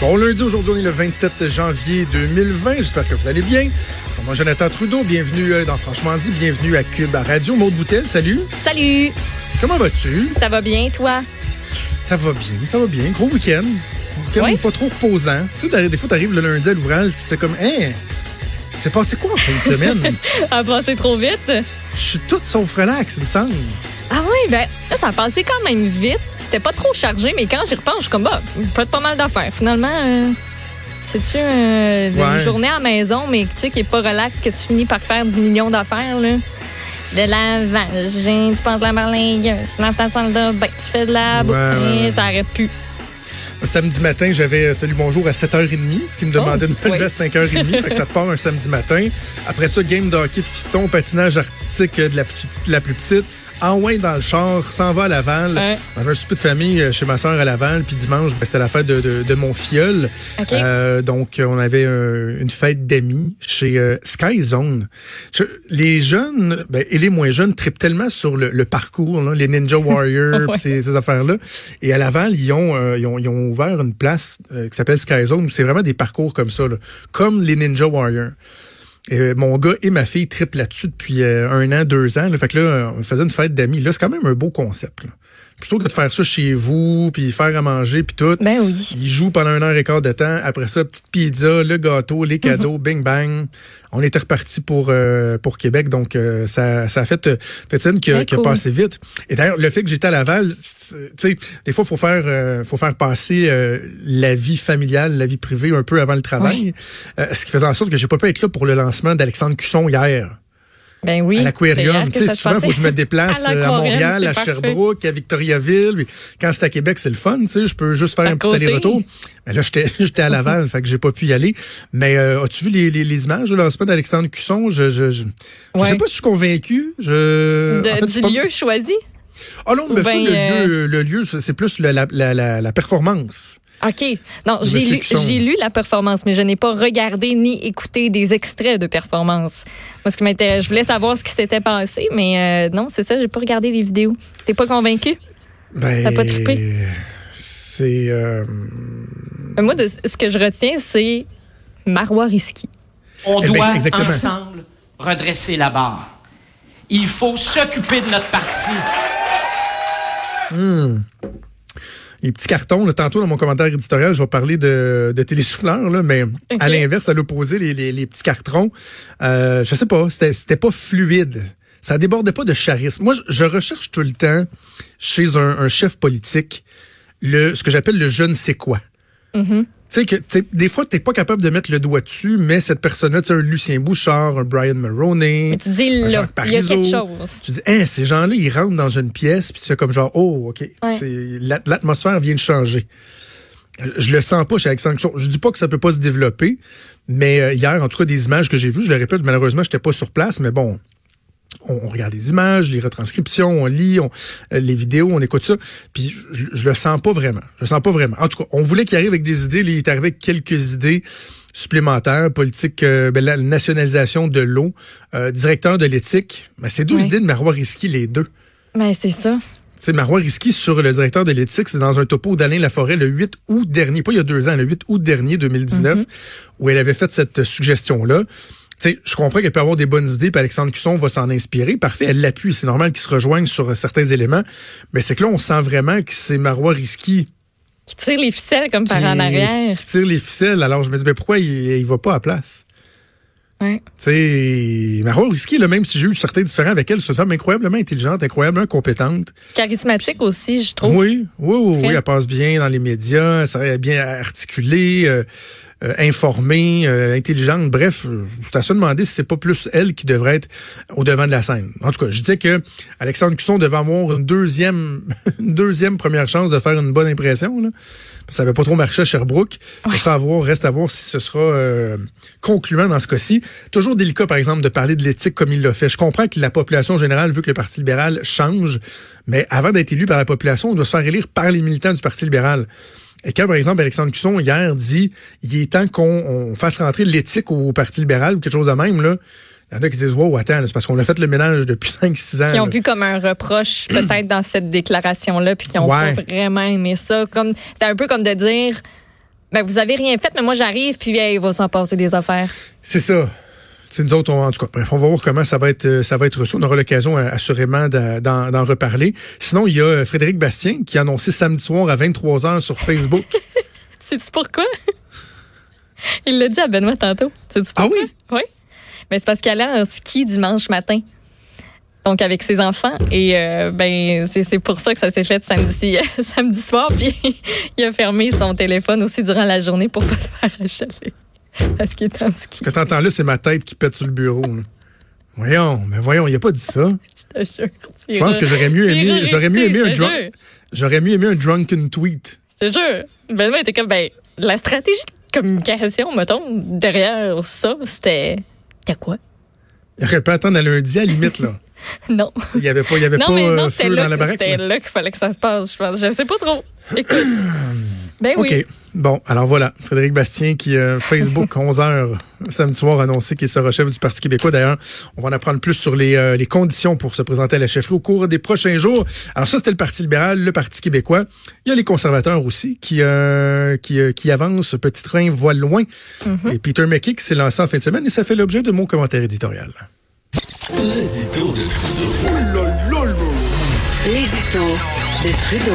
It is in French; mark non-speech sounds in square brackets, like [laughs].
Bon lundi, aujourd'hui on est le 27 janvier 2020. J'espère que vous allez bien. Moi, Jonathan Trudeau, bienvenue euh, dans Franchement dit, bienvenue à Cube à Radio. Maude Boutel, salut. Salut, Comment vas-tu? ça va bien, toi? Ça va bien, ça va bien. Gros week-end. Week-end Ouais. pas trop reposant. Tu sais, des fois, t'arrives le lundi à l'ouvrage, puis c'est comme, hein, c'est passé quoi en fin de semaine? [laughs] A passé trop vite? Je suis toute sauf relax, il me semble. Ah oui, ben là, ça a passé quand même vite. C'était pas trop chargé, mais quand j'y repense, je suis comme, bah, faites pas mal d'affaires. Finalement, euh, c'est-tu euh, Ouais. une journée à la maison, mais tu sais, qui est pas relax, que tu finis par faire 10 millions d'affaires, là? De lavage, tu penses de la marlingueuse, dans ta salle de bain, tu fais de la ouais, ouais. ça arrête plus. Samedi matin, j'avais euh, Salut Bonjour à 7h30, ce qui me demandait Oh, de me lever oui. à 5h30. fait que ça te part un samedi matin. Après ça, game de hockey de fiston, patinage artistique euh, de la, de la plus petite. En loin dans le char, s'en va à Laval. Ouais. On avait un souper de famille euh, chez ma soeur à Laval. Puis dimanche, ben, c'était la fête de, de- de mon filleul. OK. Euh, donc, euh, on avait euh, une fête d'amis chez euh, Sky Zone. Les jeunes ben, et les moins jeunes trippent tellement sur le, le parcours, là, les Ninja Warriors, [laughs] Ouais. ces, ces affaires-là. Et à Laval, ils ont, euh, ils ont, ils ont ouvert une place euh, qui s'appelle Sky Zone où c'est vraiment des parcours comme ça, là, comme les Ninja Warriors. Euh, mon gars et ma fille trippent là-dessus depuis euh, un an, deux ans. Là. Fait que là, on faisait une fête d'amis. Là, c'est quand même un beau concept. Plutôt que de faire ça chez vous, puis faire à manger, puis tout. Ben oui. Ils jouent pendant une heure et quart de temps. Après ça, petite pizza, le gâteau, les cadeaux, bing bang. On était reparti pour euh, pour Québec, donc euh, ça, ça a fait, euh, fait scène qui, a- qui a passé vite. Et d'ailleurs, le fait que j'étais à Laval, tu sais, des fois, faut faire euh, faut faire passer euh, la vie familiale, la vie privée un peu avant le travail. Euh, ce qui faisait en sorte que j'ai pas pu être là pour le lancement d'Alexandre Cusson hier Ben oui. à l'aquarium. Tu sais, souvent, il faut que je me [laughs] déplace À euh, à, Montréal, à parfait. Sherbrooke, à Victoriaville. Quand c'est à Québec, c'est le fun. Tu sais, je peux juste faire À un petit aller-retour. Mais là, j'étais [laughs] j'étais à Laval, fait que j'ai pas pu y aller. Mais euh, as-tu vu les, les, les images de lancement d'Alexandre Cusson? Je, je, je, je Ouais. sais pas si je suis convaincu. Je, De- en fait, du pas- lieu choisi? Ah non, mais Ou ça, ben, le, euh, lieu, le lieu, c'est plus la, la, la, la performance. OK. Non, j'ai lu, j'ai lu la performance, mais je n'ai pas regardé ni écouté des extraits de performance. Moi, ce qui m'intéresse, je voulais savoir ce qui s'était passé, mais euh, non, c'est ça, j'ai pas regardé les vidéos. T'es pas convaincu? Ben, T'as pas trippé? C'est... euh, Mais Moi, de, ce que je retiens, c'est Marois Risky. On Eh ben, doit exactement. ensemble redresser la barre. Il faut s'occuper de notre parti. Les petits cartons. Là, tantôt, dans mon commentaire éditorial, je vais parler de, de télésouffleurs, là, mais à l'inverse, à l'opposé, les, les, les petits cartons, euh, je sais pas, c'était pas fluide. Ça débordait pas de charisme. Moi, je, je recherche tout le temps chez un, un chef politique le ce que j'appelle le je ne sais quoi. Tu sais que des fois, t'es pas capable de mettre le doigt dessus, mais cette personne-là, tu sais, un Lucien Bouchard, un Brian Mulroney, Mais tu dis là, il y a quelque chose. Tu dis, Hein, ces gens-là, ils rentrent dans une pièce, puis tu fais comme genre, oh, OK. Ouais. L'atmosphère vient de changer. Je le sens pas chez Alexandre. Je dis pas que ça peut pas se développer, mais euh, hier, en tout cas, des images que j'ai vues, je le répète, malheureusement, j'étais pas sur place, mais bon, on, regarde les images, les retranscriptions, on lit on- euh, les vidéos, on écoute ça, puis je, je le sens pas vraiment. Je le sens pas vraiment. En tout cas, on voulait qu'il arrive avec des idées, là, il est arrivé avec quelques idées supplémentaires, politique, euh, ben, la nationalisation de l'eau, euh, directeur de l'éthique. Ben, c'est deux Oui. idées de Marois Risky, les deux. Ben, c'est ça. Sais, Marois Risky sur le directeur de l'éthique, c'est dans un topo d'Alain Laforêt le 8 août dernier, pas il y a deux ans, le 8 août dernier 2019, où elle avait fait cette suggestion-là. Tu sais, je comprends qu'elle peut avoir des bonnes idées, puis Alexandre Cusson va s'en inspirer. Parfait, elle l'appuie. C'est normal qu'ils se rejoignent sur certains éléments. Mais c'est que là, on sent vraiment que c'est Marois Risky Qui tire les ficelles comme par qui, en arrière. qui tire les ficelles. Alors, je me dis, ben, pourquoi il, il va pas à place? Ouais. Tu sais, Marois Risky, là, même si j'ai eu certains différents avec elle, c'est une femme incroyablement intelligente, incroyablement compétente. Charismatique aussi, je trouve. Oui, oui, oui, oui, elle passe bien dans les médias, ça est bien articulée. euh, euh, informée, euh, intelligente. Bref, je suis à se demander si c'est pas plus elle qui devrait être au devant de la scène. En tout cas, je disais que Alexandre Cusson devait avoir une deuxième, [laughs] une deuxième première chance de faire une bonne impression. Là. Ça n'avait pas trop marché à Sherbrooke. Ouais. à voir, reste à voir si ce sera euh, concluant dans ce cas-ci. Toujours délicat, par exemple, de parler de l'éthique comme il l'a fait. Je comprends que la population générale veut que le Parti libéral change, mais avant d'être élu par la population, on doit se faire élire par les militants du Parti libéral. Et quand, par exemple, Alexandre Cusson, hier, dit il est temps qu'on fasse rentrer l'éthique au Parti libéral ou quelque chose de même, là. Il y en a qui disent Wow, attends, c'est parce qu'on a fait le ménage depuis [laughs] 5-6 ans. Qui ont là. vu comme un reproche, [clears throat] peut-être, dans cette déclaration-là, puis qui ont Ouais. pas vraiment aimé ça. Comme C'était un peu comme de dire ben, Vous avez rien fait, mais moi, j'arrive, puis hey, il va s'en passer des affaires. C'est ça. C'est nous autres, on- en tout cas, bref, on va voir comment ça va être, euh, ça va être reçu. On aura l'occasion euh, assurément d'en- reparler. Sinon, il y a euh, Frédéric Bastien qui a annoncé samedi soir à 23h sur Facebook. [laughs] Sais-tu pourquoi? [laughs] il l'a dit à Benoît tantôt. Sais-tu Ah pourquoi? oui? Oui. Ben, c'est parce qu'il allait en ski dimanche matin. Donc, avec ses enfants. Et euh, ben, c'est c'est pour ça que ça s'est fait samedi, [laughs] samedi soir. Puis, il a fermé son téléphone aussi durant la journée pour pas se faire achaler. [laughs] Parce qu'il est en ski. Ce que t'entends là, c'est ma tête qui pète sur le bureau. là. Voyons, mais voyons, il a pas dit ça. Je te jure. Je pense que j'aurais mieux aimé, j'aurais mieux aimé un drunk, j'aurais mieux aimé un drunken tweet. Je te jure. Benoît était comme, ben, la stratégie de communication, mettons, derrière ça, c'était. C'était quoi? Il aurait pu attendre à lundi à la limite, là. [laughs] Non. Il y avait pas, il y avait Non, pas mais non, euh, feu là, dans la que- baraque. c'était là. là qu'il fallait que ça se passe, je pense. Je sais pas trop. Écoute. [clears throat] ben oui. OK. Bon, alors voilà. Frédéric Bastien qui, euh, [laughs] Facebook, 11h, samedi soir, a annoncé qu'il sera chef du Parti québécois. D'ailleurs, on va en apprendre plus sur les, euh, les conditions pour se présenter à la chefferie au cours des prochains jours. Alors ça, c'était le Parti libéral, le Parti québécois. Il y a les conservateurs aussi qui, euh, qui, euh, qui avancent. Petit train voile loin. Mm-hmm. Et Peter McKay qui s'est lancé en fin de semaine et ça fait l'objet de mon commentaire éditorial. L'édito de Trudeau. L'édito de Trudeau.